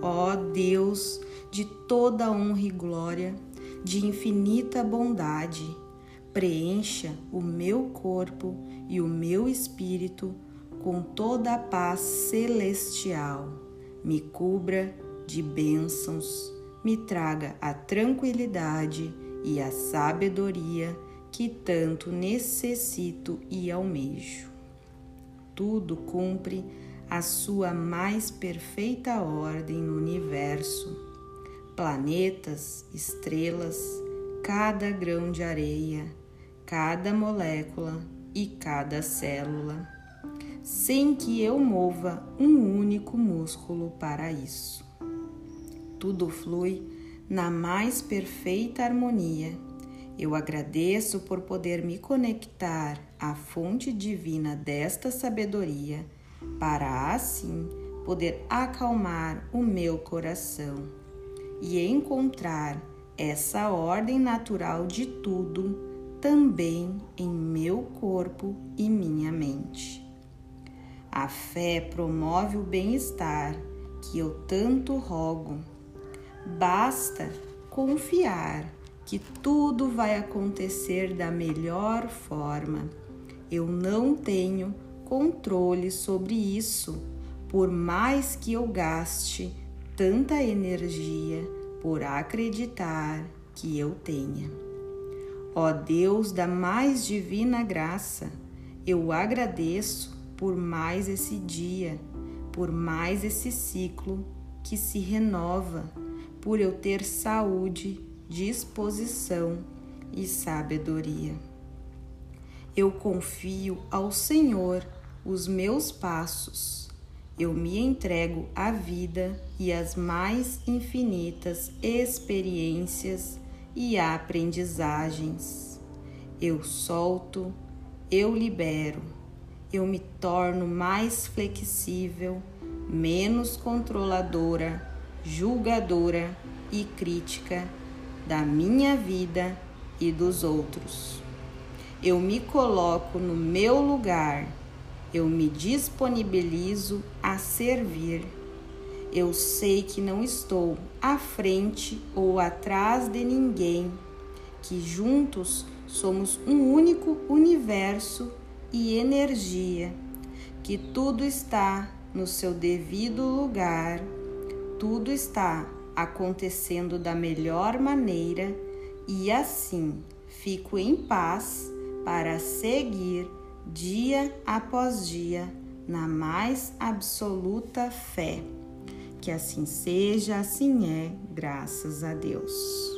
Ó Deus de toda honra e glória, de infinita bondade, preencha o meu corpo e o meu espírito com toda a paz celestial. Me cubra de bênçãos, me traga a tranquilidade e a sabedoria que tanto necessito e almejo. Tudo cumpre a sua mais perfeita ordem no universo. Planetas, estrelas, cada grão de areia, cada molécula e cada célula, sem que eu mova um único músculo para isso. Tudo flui na mais perfeita harmonia. Eu agradeço por poder me conectar à fonte divina desta sabedoria para assim poder acalmar o meu coração e encontrar essa ordem natural de tudo também em meu corpo e minha mente. A fé promove o bem-estar que eu tanto rogo. Basta confiar que tudo vai acontecer da melhor forma. Eu não tenho controle sobre isso, por mais que eu gaste tanta energia por acreditar que eu tenha. Ó Deus da mais divina graça, eu agradeço por mais esse dia, por mais esse ciclo que se renova, por eu ter saúde, disposição e sabedoria. Eu confio ao Senhor os meus passos. Eu me entrego à vida e às mais infinitas experiências e aprendizagens. Eu solto, eu libero, eu me torno mais flexível, menos controladora, julgadora e crítica da minha vida e dos outros. Eu me coloco no meu lugar eu me disponibilizo a servir. Eu sei que não estou à frente ou atrás de ninguém, que juntos somos um único universo e energia, que tudo está no seu devido lugar, tudo está acontecendo da melhor maneira e assim fico em paz para seguir dia após dia, na mais absoluta fé. Que assim seja, assim é, graças a Deus.